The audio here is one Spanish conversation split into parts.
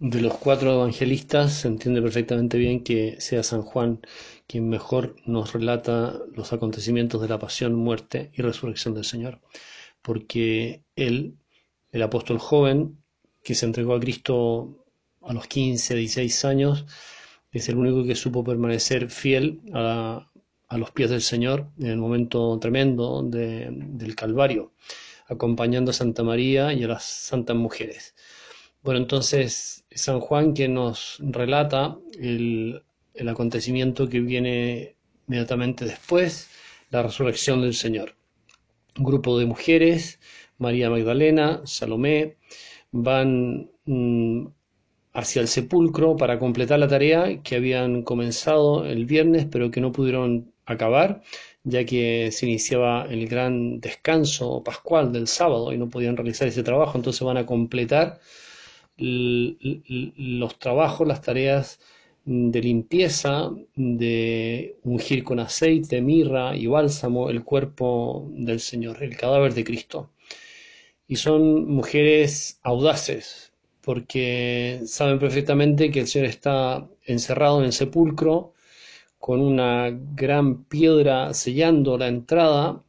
de los cuatro evangelistas se entiende perfectamente bien que sea San Juan quien mejor nos relata los acontecimientos de la pasión, muerte y resurrección del Señor, porque él, el apóstol joven, que se entregó a Cristo a los 15, 16 años, es el único que supo permanecer fiel a, los pies del Señor en el momento tremendo del Calvario, acompañando a Santa María y a las santas mujeres. Bueno, entonces San Juan que nos relata el, acontecimiento que viene inmediatamente después, la resurrección del Señor. Un grupo de mujeres, María Magdalena, Salomé, van mm, hacia el sepulcro para completar la tarea que habían comenzado el viernes, pero que no pudieron acabar, ya que se iniciaba el gran descanso pascual del sábado y no podían realizar ese trabajo, entonces van a completar los trabajos, las tareas de limpieza, de ungir con aceite, mirra y bálsamo el cuerpo del Señor, el cadáver de Cristo. Y son mujeres audaces, porque saben perfectamente que el Señor está encerrado en el sepulcro, con una gran piedra sellando la entrada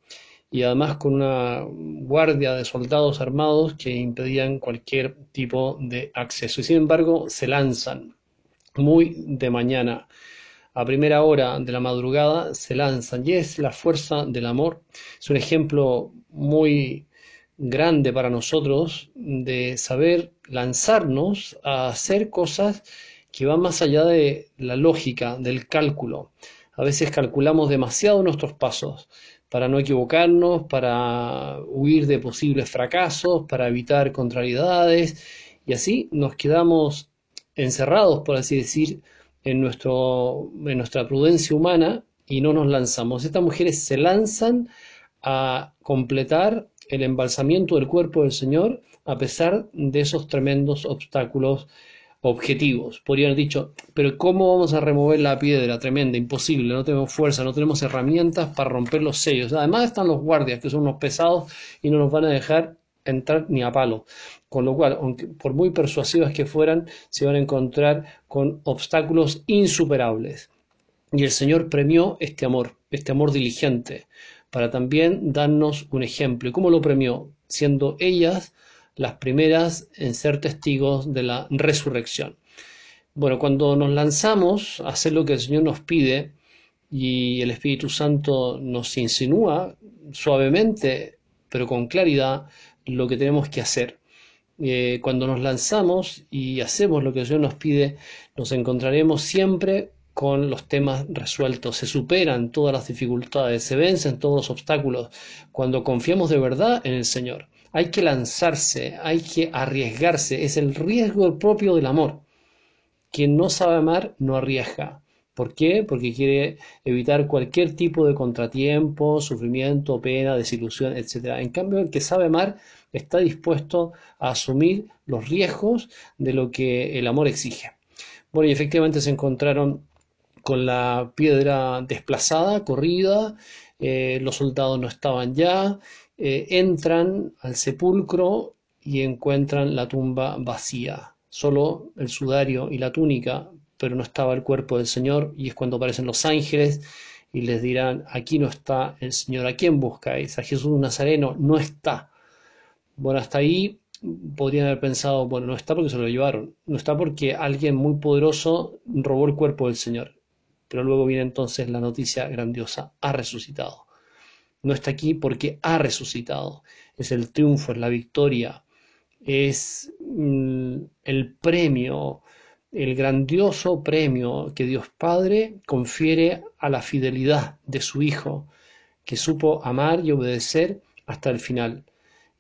y además con una guardia de soldados armados que impedían cualquier tipo de acceso. Y sin embargo se lanzan muy de mañana, a primera hora de la madrugada, se lanzan. Y es la fuerza del amor. Es un ejemplo muy grande para nosotros de saber lanzarnos a hacer cosas que van más allá de la lógica, del cálculo. A veces calculamos demasiado nuestros pasos para no equivocarnos, para huir de posibles fracasos, para evitar contrariedades, y así nos quedamos encerrados, por así decir, en, nuestro, en nuestra prudencia humana y no nos lanzamos. Estas mujeres se lanzan a completar el embalsamiento del cuerpo del Señor a pesar de esos tremendos obstáculos objetivos. Podrían haber dicho, pero ¿cómo vamos a remover la piedra? Tremenda, imposible, no tenemos fuerza, no tenemos herramientas para romper los sellos. Además están los guardias, que son unos pesados y no nos van a dejar entrar ni a palo. Con lo cual, aunque por muy persuasivas que fueran, se van a encontrar con obstáculos insuperables. Y el Señor premió este amor, este amor diligente, para también darnos un ejemplo. ¿Y cómo lo premió? Siendo ellas las primeras en ser testigos de la resurrección. Bueno, cuando nos lanzamos a hacer lo que el Señor nos pide y el Espíritu Santo nos insinúa suavemente, pero con claridad, lo que tenemos que hacer. Eh, cuando nos lanzamos y hacemos lo que el Señor nos pide, nos encontraremos siempre con los temas resueltos, se superan todas las dificultades, se vencen todos los obstáculos cuando confiamos de verdad en el Señor. Hay que lanzarse, hay que arriesgarse, es el riesgo propio del amor. Quien no sabe amar no arriesga. ¿Por qué? Porque quiere evitar cualquier tipo de contratiempo, sufrimiento, pena, desilusión, etc. En cambio, el que sabe amar está dispuesto a asumir los riesgos de lo que el amor exige. Bueno, y efectivamente se encontraron con la piedra desplazada, corrida, eh, los soldados no estaban ya, eh, entran al sepulcro y encuentran la tumba vacía, solo el sudario y la túnica, pero no estaba el cuerpo del Señor, y es cuando aparecen los ángeles y les dirán, aquí no está el Señor, ¿a quién buscáis? A Jesús Nazareno, no está. Bueno, hasta ahí podrían haber pensado, bueno, no está porque se lo llevaron, no está porque alguien muy poderoso robó el cuerpo del Señor. Pero luego viene entonces la noticia grandiosa, ha resucitado no está aquí porque ha resucitado. Es el triunfo, es la victoria, es mm, el premio, el grandioso premio que Dios Padre confiere a la fidelidad de su Hijo, que supo amar y obedecer hasta el final.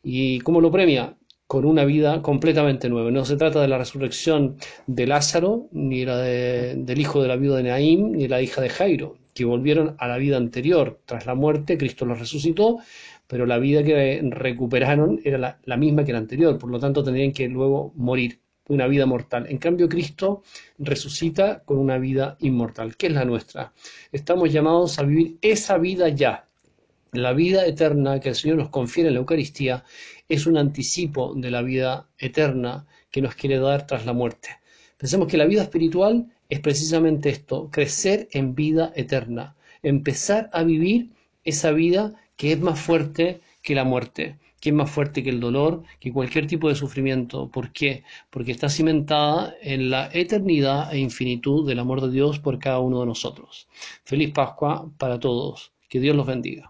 ¿Y cómo lo premia? Con una vida completamente nueva. No se trata de la resurrección de Lázaro, ni la del hijo de la viuda de Naim, ni la hija de Jairo que volvieron a la vida anterior. Tras la muerte, Cristo los resucitó, pero la vida que recuperaron era la, misma que la anterior, por lo tanto tendrían que luego morir, una vida mortal. En cambio, Cristo resucita con una vida inmortal, que es la nuestra. Estamos llamados a vivir esa vida ya. La vida eterna que el Señor nos confiere en la Eucaristía es un anticipo de la vida eterna que nos quiere dar tras la muerte. Pensemos que la vida espiritual es precisamente esto, crecer en vida eterna, empezar a vivir esa vida que es más fuerte que la muerte, que es más fuerte que el dolor, que cualquier tipo de sufrimiento. ¿Por qué? Porque está cimentada en la eternidad e infinitud del amor de Dios por cada uno de nosotros. Feliz Pascua para todos. Que Dios los bendiga.